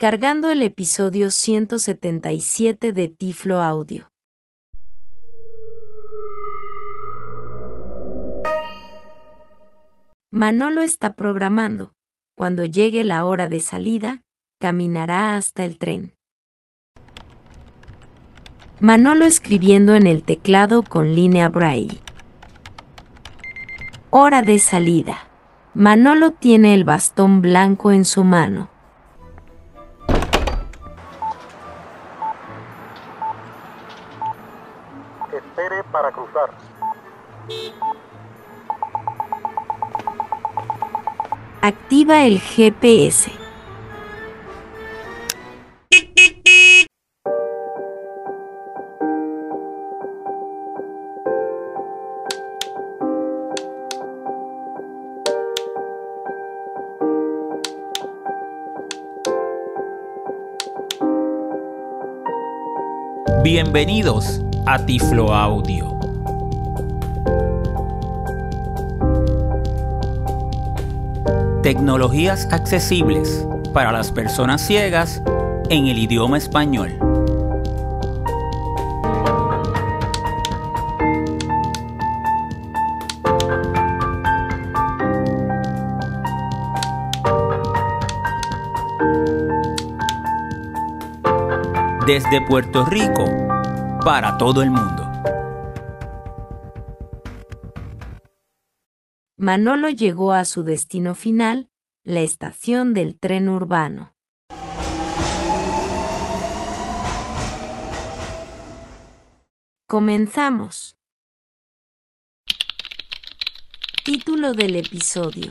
Cargando el episodio 177 de Tiflo Audio. Manolo está programando. Cuando llegue la hora de salida, caminará hasta el tren. Manolo escribiendo en el teclado con línea braille. Hora de salida. Manolo tiene el bastón blanco en su mano. Para cruzar. Activa el GPS. Bienvenidos a Tiflo Audio. Tecnologías accesibles para las personas ciegas en el idioma español. Desde Puerto Rico para todo el mundo. Manolo llegó a su destino final, la estación del tren urbano. Comenzamos. Título del episodio.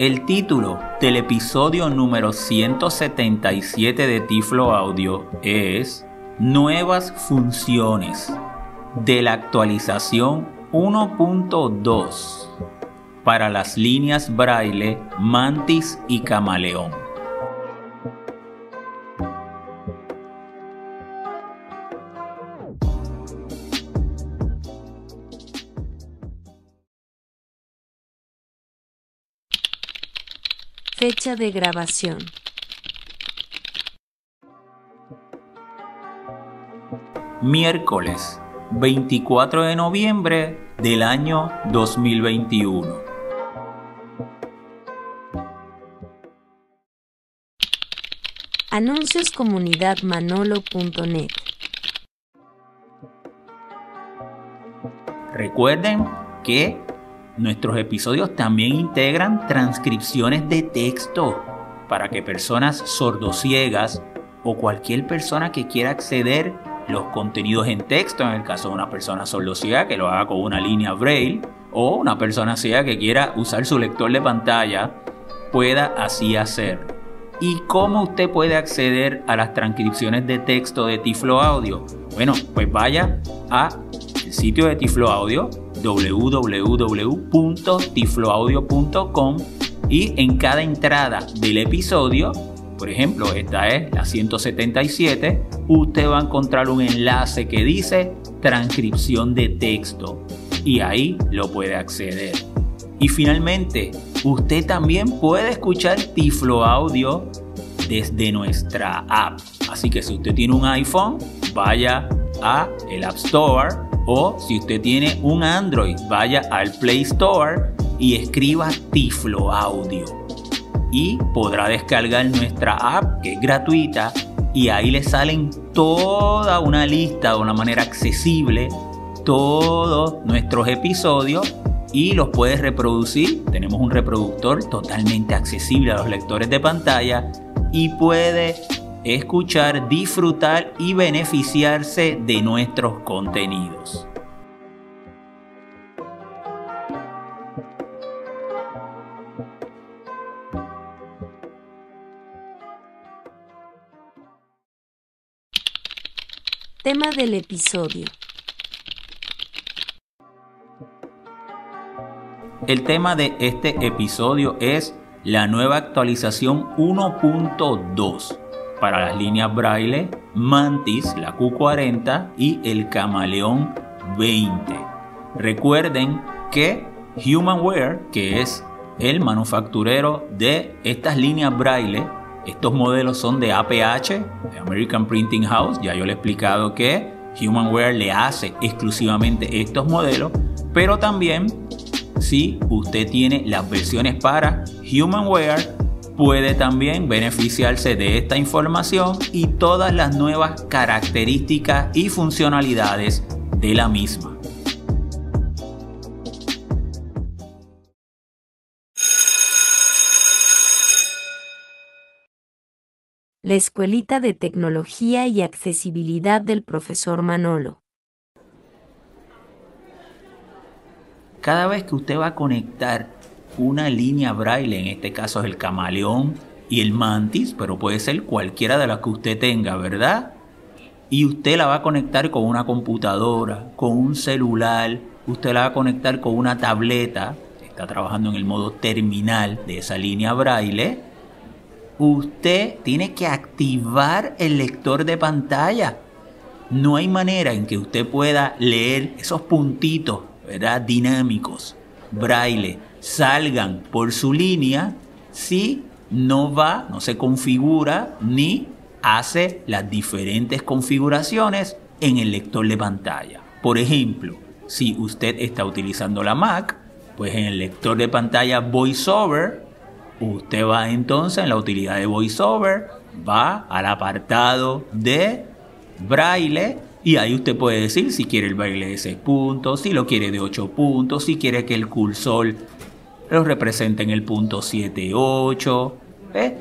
El título del episodio número 177 de Tiflo Audio es Nuevas funciones de la actualización 1.2 para las líneas braille Mantis y Camaleón. Fecha de grabación. Miércoles 24 de noviembre del año 2021. Anuncios comunidad manolo.net. Recuerden que nuestros episodios también integran transcripciones de texto para que personas sordociegas o cualquier persona que quiera acceder los contenidos en texto, en el caso de una persona sordociega que lo haga con una línea braille o una persona ciega que quiera usar su lector de pantalla, pueda así hacer. ¿Y cómo usted puede acceder a las transcripciones de texto de Tiflo Audio? Bueno, pues vaya a el sitio de Tiflo Audio www.tifloaudio.com y en cada entrada del episodio, por ejemplo, esta es la 177, usted va a encontrar un enlace que dice transcripción de texto y ahí lo puede acceder. Y finalmente, usted también puede escuchar Tiflo Audio desde nuestra app. Así que si usted tiene un iPhone, vaya a el App Store o si usted tiene un Android, vaya al Play Store y escriba Tiflo Audio. Y podrá descargar nuestra app que es gratuita y ahí le salen toda una lista de una manera accesible todos nuestros episodios y los puedes reproducir. Tenemos un reproductor totalmente accesible a los lectores de pantalla y puede escuchar, disfrutar y beneficiarse de nuestros contenidos. Tema del episodio. El tema de este episodio es la nueva actualización 1.2 para las líneas braille Mantis, la Q40 y el Camaleón 20. Recuerden que Humanware, que es el manufacturero de estas líneas braille, estos modelos son de APH, American Printing House, ya yo le he explicado que Humanware le hace exclusivamente estos modelos, pero también si usted tiene las versiones para Humanware, puede también beneficiarse de esta información y todas las nuevas características y funcionalidades de la misma. La Escuelita de Tecnología y Accesibilidad del profesor Manolo. Cada vez que usted va a conectar una línea braille, en este caso es el camaleón y el mantis, pero puede ser cualquiera de las que usted tenga, ¿verdad? Y usted la va a conectar con una computadora, con un celular, usted la va a conectar con una tableta, está trabajando en el modo terminal de esa línea braille usted tiene que activar el lector de pantalla. No hay manera en que usted pueda leer esos puntitos, ¿verdad? Dinámicos, braille, salgan por su línea si no va, no se configura ni hace las diferentes configuraciones en el lector de pantalla. Por ejemplo, si usted está utilizando la Mac, pues en el lector de pantalla VoiceOver Usted va entonces en la utilidad de VoiceOver, va al apartado de braille y ahí usted puede decir si quiere el braille de 6 puntos, si lo quiere de 8 puntos, si quiere que el cursor lo represente en el punto 7, 8,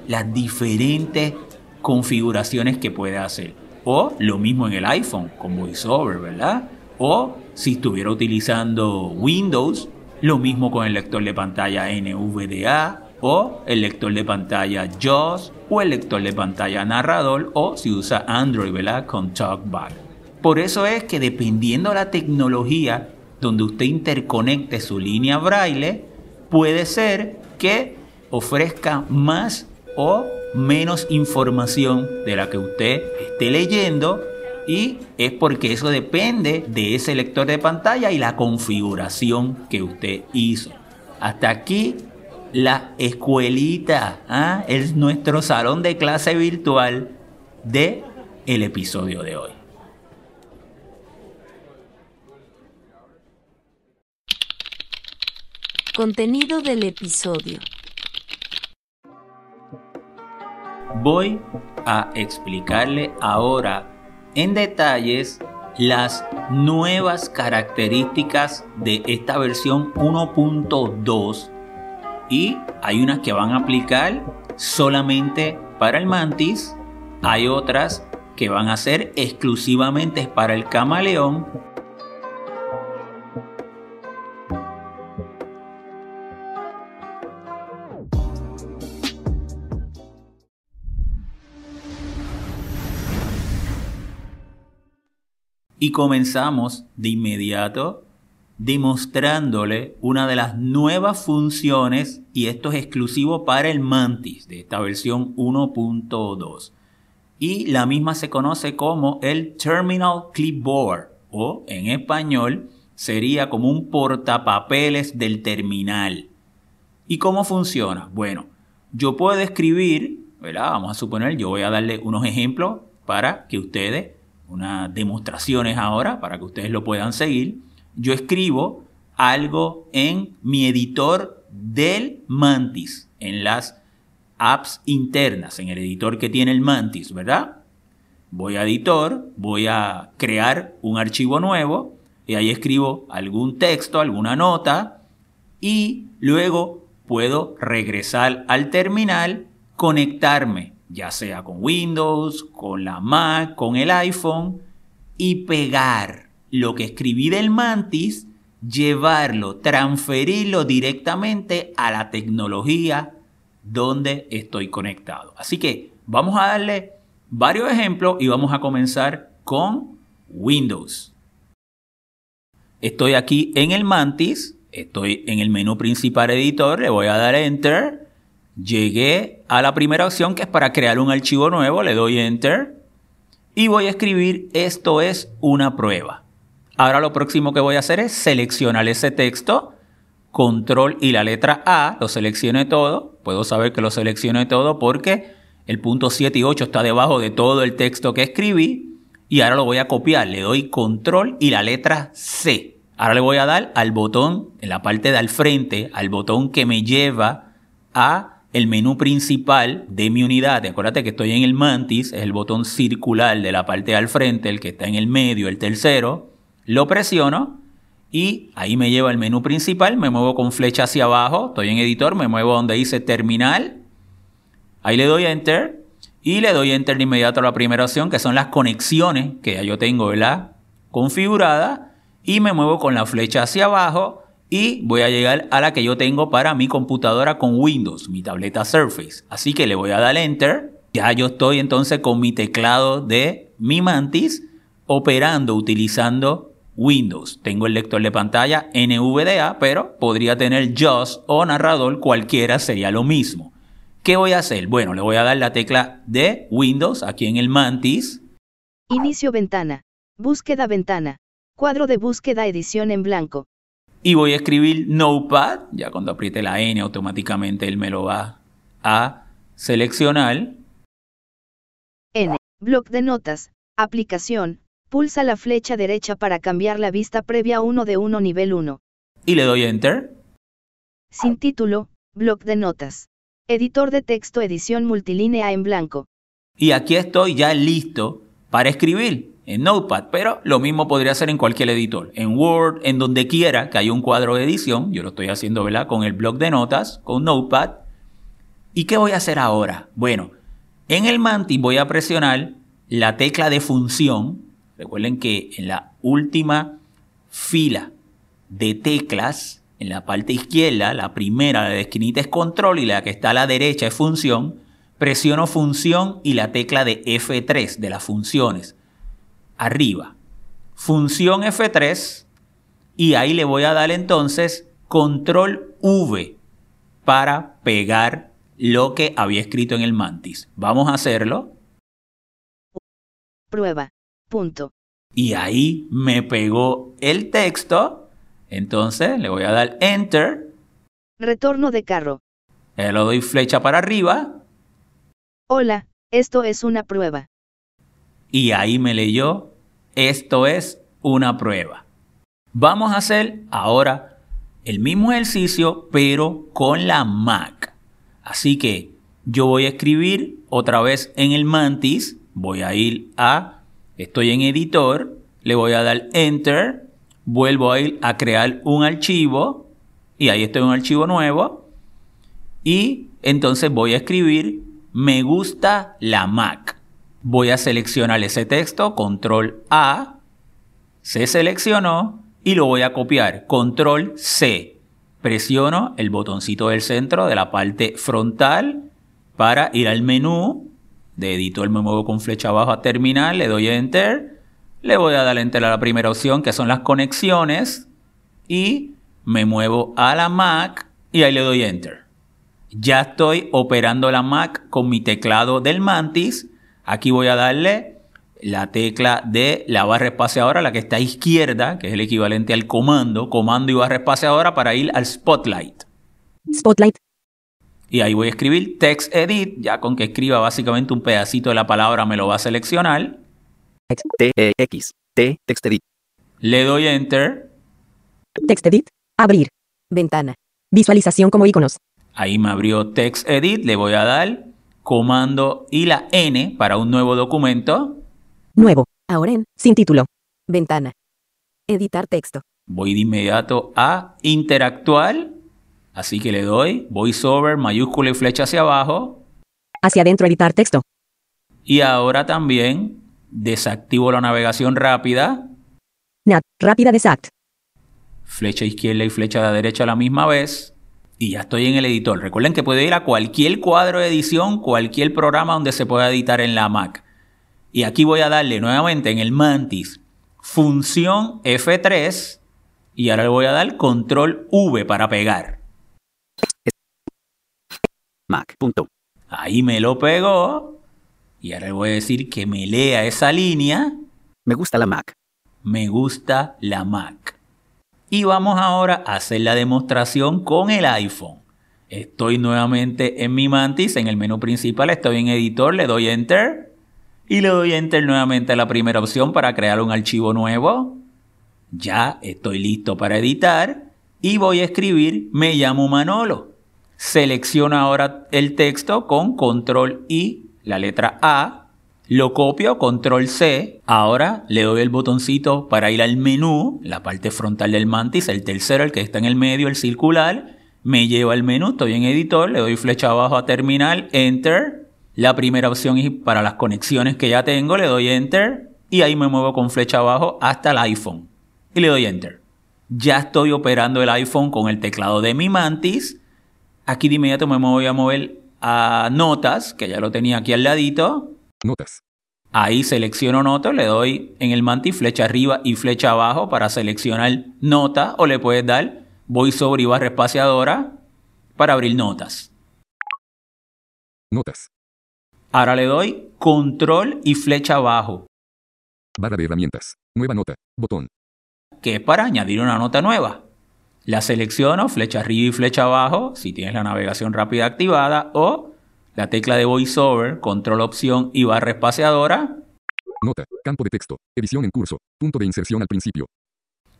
las diferentes configuraciones que puede hacer. O lo mismo en el iPhone con VoiceOver, ¿verdad? O si estuviera utilizando Windows, lo mismo con el lector de pantalla NVDA o el lector de pantalla JAWS o el lector de pantalla narrador o si usa Android, ¿verdad? Con TalkBack. Por eso es que dependiendo de la tecnología donde usted interconecte su línea braille, puede ser que ofrezca más o menos información de la que usted esté leyendo y es porque eso depende de ese lector de pantalla y la configuración que usted hizo. Hasta aquí la escuelita, ¿ah? es nuestro salón de clase virtual de el episodio de hoy. Contenido del episodio. Voy a explicarle ahora en detalles las nuevas características de esta versión 1.2 y hay unas que van a aplicar solamente para el mantis, hay otras que van a ser exclusivamente para el camaleón Y comenzamos de inmediato demostrándole una de las nuevas funciones y esto es exclusivo para el Mantis de esta versión 1.2. Y la misma se conoce como el Terminal Clipboard o en español sería como un portapapeles del terminal. ¿Y cómo funciona? Bueno, yo puedo escribir. Vamos a suponer, yo voy a darle unos ejemplos para que ustedes, unas demostraciones ahora, para que ustedes lo puedan seguir yo escribo algo en mi editor del Mantis, en las apps internas, en el editor que tiene el Mantis, ¿verdad? Voy a editor, voy a crear un archivo nuevo y ahí escribo algún texto, alguna nota y luego puedo regresar al terminal, conectarme, ya sea con Windows, con la Mac, con el iPhone y pegar lo que escribí del mantis, llevarlo, transferirlo directamente a la tecnología donde estoy conectado. Así que vamos a darle varios ejemplos y vamos a comenzar con Windows. Estoy aquí en el mantis, estoy en el menú principal editor, le voy a dar enter. Llegué a la primera opción que es para crear un archivo nuevo, le doy enter y voy a escribir esto es una prueba. Ahora lo próximo que voy a hacer es seleccionar ese texto, control y la letra A, lo seleccioné todo. Puedo saber que lo seleccioné todo porque el punto 7 y 8 está debajo de todo el texto que escribí. Y ahora lo voy a copiar. Le doy control y la letra C. Ahora le voy a dar al botón en la parte de al frente, al botón que me lleva a el menú principal de mi unidad. Acuérdate que estoy en el mantis, es el botón circular de la parte al frente, el que está en el medio, el tercero lo presiono y ahí me lleva al menú principal, me muevo con flecha hacia abajo, estoy en editor, me muevo donde dice terminal, ahí le doy enter y le doy enter de inmediato a la primera opción que son las conexiones que ya yo tengo ¿verdad? configurada y me muevo con la flecha hacia abajo y voy a llegar a la que yo tengo para mi computadora con Windows, mi tableta Surface. Así que le voy a dar enter. Ya yo estoy entonces con mi teclado de mi Mantis operando utilizando Windows. Tengo el lector de pantalla NVDA, pero podría tener JAWS o narrador, cualquiera sería lo mismo. ¿Qué voy a hacer? Bueno, le voy a dar la tecla de Windows aquí en el Mantis. Inicio ventana. Búsqueda ventana. Cuadro de búsqueda edición en blanco. Y voy a escribir Notepad. Ya cuando apriete la N automáticamente él me lo va a seleccionar. N. Bloc de notas. Aplicación. Pulsa la flecha derecha para cambiar la vista previa 1 de 1 nivel 1. Y le doy Enter. Sin título, bloc de notas. Editor de texto edición multilínea en blanco. Y aquí estoy ya listo para escribir en Notepad, pero lo mismo podría ser en cualquier editor, en Word, en donde quiera que haya un cuadro de edición. Yo lo estoy haciendo, ¿verdad? Con el bloc de notas, con Notepad. ¿Y qué voy a hacer ahora? Bueno, en el Mantis voy a presionar la tecla de función Recuerden que en la última fila de teclas, en la parte izquierda, la primera, la de esquinita es control y la que está a la derecha es función. Presiono función y la tecla de F3 de las funciones. Arriba. Función F3 y ahí le voy a dar entonces control V para pegar lo que había escrito en el mantis. Vamos a hacerlo. Prueba. Punto. Y ahí me pegó el texto. Entonces le voy a dar Enter. Retorno de carro. Le doy flecha para arriba. Hola, esto es una prueba. Y ahí me leyó, esto es una prueba. Vamos a hacer ahora el mismo ejercicio, pero con la Mac. Así que yo voy a escribir otra vez en el Mantis, voy a ir a Estoy en editor, le voy a dar enter, vuelvo a ir a crear un archivo y ahí estoy en un archivo nuevo y entonces voy a escribir me gusta la Mac. Voy a seleccionar ese texto, control A, se seleccionó y lo voy a copiar, control C. Presiono el botoncito del centro de la parte frontal para ir al menú de editor me muevo con flecha abajo a terminal, le doy enter, le voy a dar enter a la primera opción que son las conexiones y me muevo a la Mac y ahí le doy enter. Ya estoy operando la Mac con mi teclado del Mantis. Aquí voy a darle la tecla de la barra espaciadora, la que está a izquierda, que es el equivalente al comando, comando y barra espaciadora para ir al Spotlight. Spotlight. Y ahí voy a escribir text edit, ya con que escriba básicamente un pedacito de la palabra me lo va a seleccionar. T-E-X, T, text edit. Le doy enter. Text edit, abrir. Ventana. Visualización como iconos. Ahí me abrió text edit, le voy a dar comando y la N para un nuevo documento. Nuevo. Ahora en, sin título. Ventana. Editar texto. Voy de inmediato a interactuar Así que le doy voiceover, mayúscula y flecha hacia abajo. Hacia adentro editar texto. Y ahora también desactivo la navegación rápida. Nat, rápida desact. Flecha izquierda y flecha de derecha a la misma vez. Y ya estoy en el editor. Recuerden que puede ir a cualquier cuadro de edición, cualquier programa donde se pueda editar en la Mac. Y aquí voy a darle nuevamente en el Mantis función F3 y ahora le voy a dar control V para pegar. Mac. Ahí me lo pegó. Y ahora le voy a decir que me lea esa línea. Me gusta la Mac. me gusta la Mac. Y vamos ahora a hacer la demostración con el iPhone. Estoy nuevamente en mi Mantis, en el menú principal, estoy en editor, le doy enter y le doy enter nuevamente a la primera opción para crear un archivo nuevo. Ya estoy listo para editar y voy a escribir me llamo Manolo. Selecciono ahora el texto con control I, la letra A, lo copio, control C. Ahora le doy el botoncito para ir al menú, la parte frontal del mantis, el tercero, el que está en el medio, el circular me lleva al menú, estoy en editor, le doy flecha abajo a terminal, enter. La primera opción es para las conexiones que ya tengo, le doy enter y ahí me muevo con flecha abajo hasta el iPhone y le doy enter. Ya estoy operando el iPhone con el teclado de mi Mantis. Aquí de inmediato me voy a mover a notas, que ya lo tenía aquí al ladito. Notas. Ahí selecciono notas, le doy en el Mantis flecha arriba y flecha abajo para seleccionar nota o le puedes dar voy sobre y barra espaciadora para abrir notas. Notas. Ahora le doy control y flecha abajo, Barra de herramientas. Nueva nota. Botón. que es para añadir una nota nueva. La selecciono, flecha arriba y flecha abajo, si tienes la navegación rápida activada, o la tecla de VoiceOver, control opción y barra espaciadora. Nota. Campo de texto. Edición en curso. Punto de inserción al principio.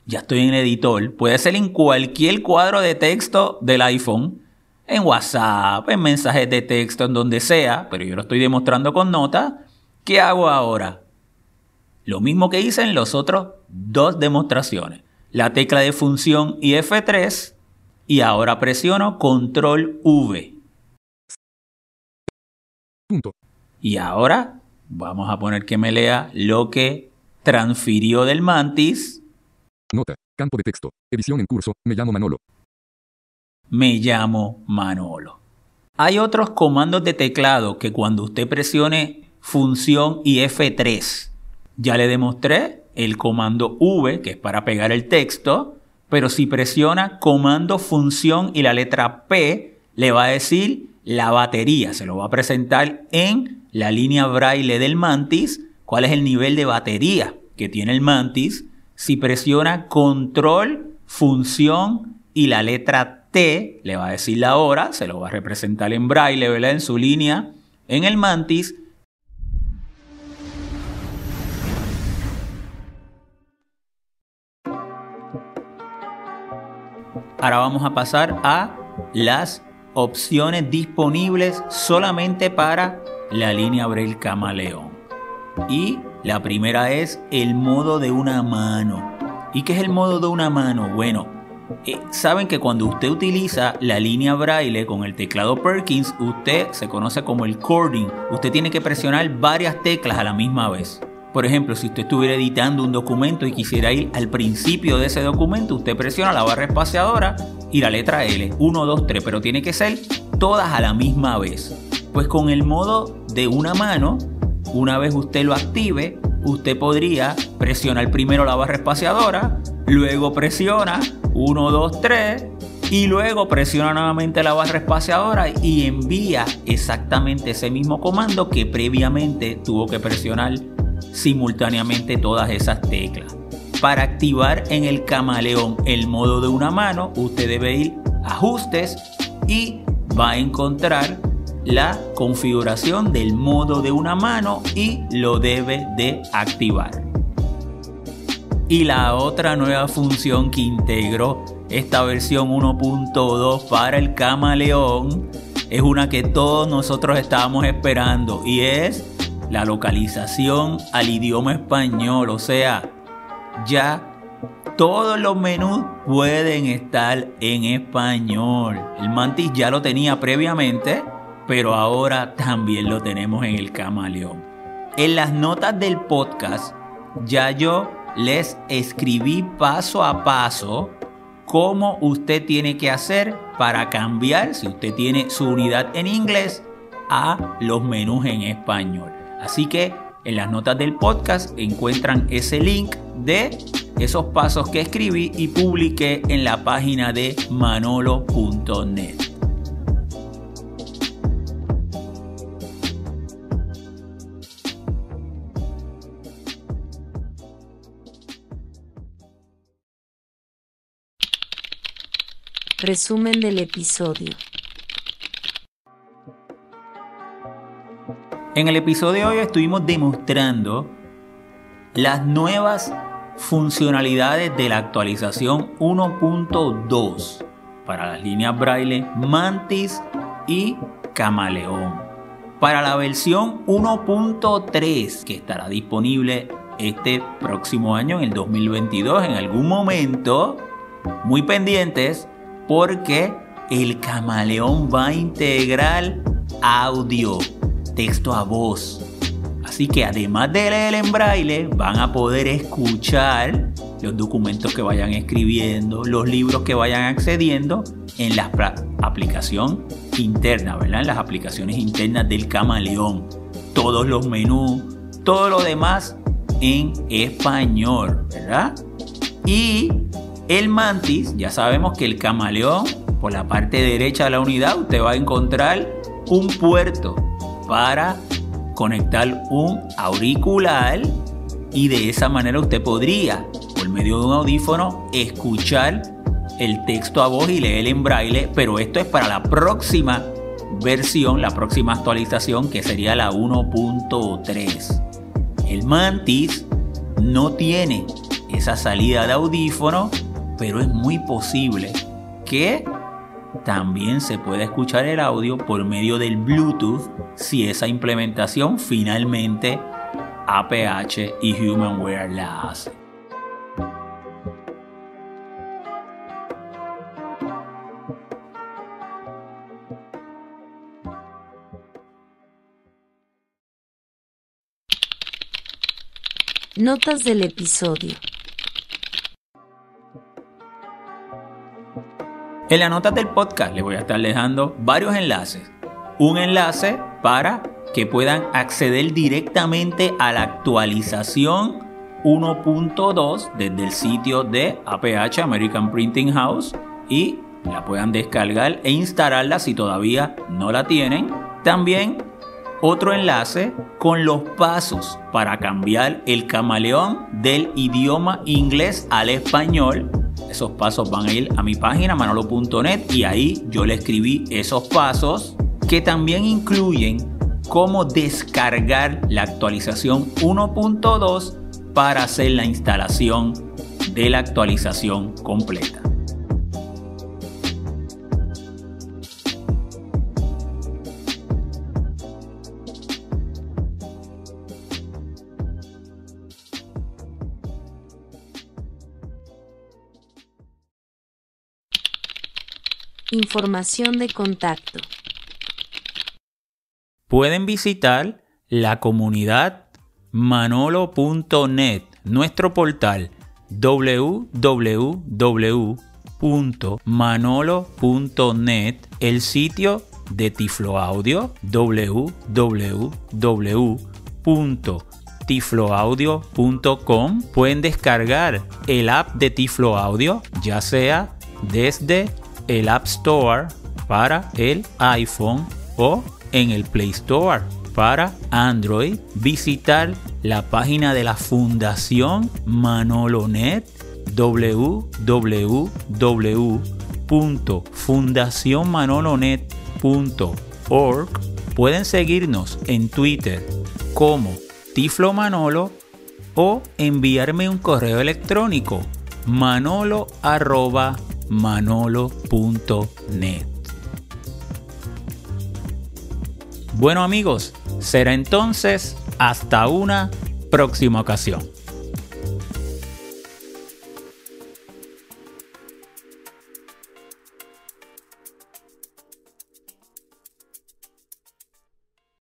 Ya estoy en el editor. Puede ser en cualquier cuadro de texto del iPhone, en WhatsApp, en mensajes de texto, en donde sea, pero yo lo estoy demostrando con nota. ¿Qué hago ahora? Lo mismo que hice en los otros dos demostraciones. La tecla de función y F3 y ahora presiono control V. Punto. Y ahora vamos a poner que me lea lo que transfirió del mantis. Nota. Campo de texto. Edición en curso. Me llamo Manolo. Me llamo Manolo. Hay otros comandos de teclado que cuando usted presione función y F3, ya le demostré el comando V, que es para pegar el texto, pero si presiona comando función y la letra P, le va a decir la batería. Se lo va a presentar en la línea braille del mantis, cuál es el nivel de batería que tiene el mantis. Si presiona control, función y la letra T, le va a decir la hora, se lo va a representar en braille, ¿verdad? En su línea, en el mantis. Ahora vamos a pasar a las opciones disponibles solamente para la línea Braille Camaleón. Y la primera es el modo de una mano. ¿Y qué es el modo de una mano? Bueno, eh, saben que cuando usted utiliza la línea braille con el teclado Perkins, usted se conoce como el cording. Usted tiene que presionar varias teclas a la misma vez. Por ejemplo, si usted estuviera editando un documento y quisiera ir al principio de ese documento, usted presiona la barra espaciadora y la letra L, 1, 2, 3, pero tiene que ser todas a la misma vez. Pues con el modo de una mano, una vez usted lo active, usted podría presionar primero la barra espaciadora, luego presiona 1, 2, 3 y luego presiona nuevamente la barra espaciadora y envía exactamente ese mismo comando que previamente tuvo que presionar simultáneamente todas esas teclas. Para activar en el camaleón el modo de una mano, usted debe ir a ajustes y va a encontrar la configuración del modo de una mano y lo debe de activar. Y la otra nueva función que integró esta versión 1.2 para el camaleón es una que todos nosotros estábamos esperando y es la localización al idioma español. O sea, ya todos los menús pueden estar en español. El mantis ya lo tenía previamente, pero ahora también lo tenemos en el camaleón. En las notas del podcast ya yo les escribí paso a paso cómo usted tiene que hacer para cambiar, si usted tiene su unidad en inglés, a los menús en español. Así que en las notas del podcast encuentran ese link de esos pasos que escribí y publiqué en la página de manolo.net. Resumen del episodio. En el episodio de hoy estuvimos demostrando las nuevas funcionalidades de la actualización 1.2 para las líneas braille Mantis y Camaleón. Para la versión 1.3 que estará disponible este próximo año, en el 2022, en algún momento, muy pendientes porque el camaleón va a integrar audio, texto a voz. Así que además de leer en braille, van a poder escuchar los documentos que vayan escribiendo, los libros que vayan accediendo en la aplicación interna, ¿verdad? En las aplicaciones internas del camaleón. Todos los menús, todo lo demás en español, ¿verdad? Y el mantis, ya sabemos que el camaleón, por la parte derecha de la unidad, usted va a encontrar un puerto para conectar un auricular y de esa manera usted podría, por medio de un audífono, escuchar el texto a voz y leer en braille, pero esto es para la próxima versión, la próxima actualización que sería la 1.3. El Mantis no tiene esa salida de audífono, pero es muy posible que también se pueda escuchar el audio por medio del Bluetooth si esa implementación finalmente APH y HumanWare la hace. Notas del episodio. En las notas del podcast les voy a estar dejando varios enlaces. Un enlace para que puedan acceder directamente a la actualización 1.2 desde el sitio de APH American Printing House y la puedan descargar e instalarla si todavía no la tienen. También otro enlace con los pasos para cambiar el camaleón del idioma inglés al español. Esos pasos van a ir a mi página manolo.net y ahí yo le escribí esos pasos que también incluyen cómo descargar la actualización 1.2 para hacer la instalación de la actualización completa. Información de contacto. Pueden visitar la comunidad manolo.net, nuestro portal www.manolo.net, el sitio de Tiflo Audio www.tifloaudio.com. Pueden descargar el app de Tiflo Audio, ya sea desde el App Store para el iPhone o en el Play Store para Android, visitar la página de la Fundación Manolonet www.fundacionmanolonet.org. Pueden seguirnos en Twitter como Tiflo Manolo o enviarme un correo electrónico manolo manolo.net. Bueno amigos, será entonces hasta una próxima ocasión.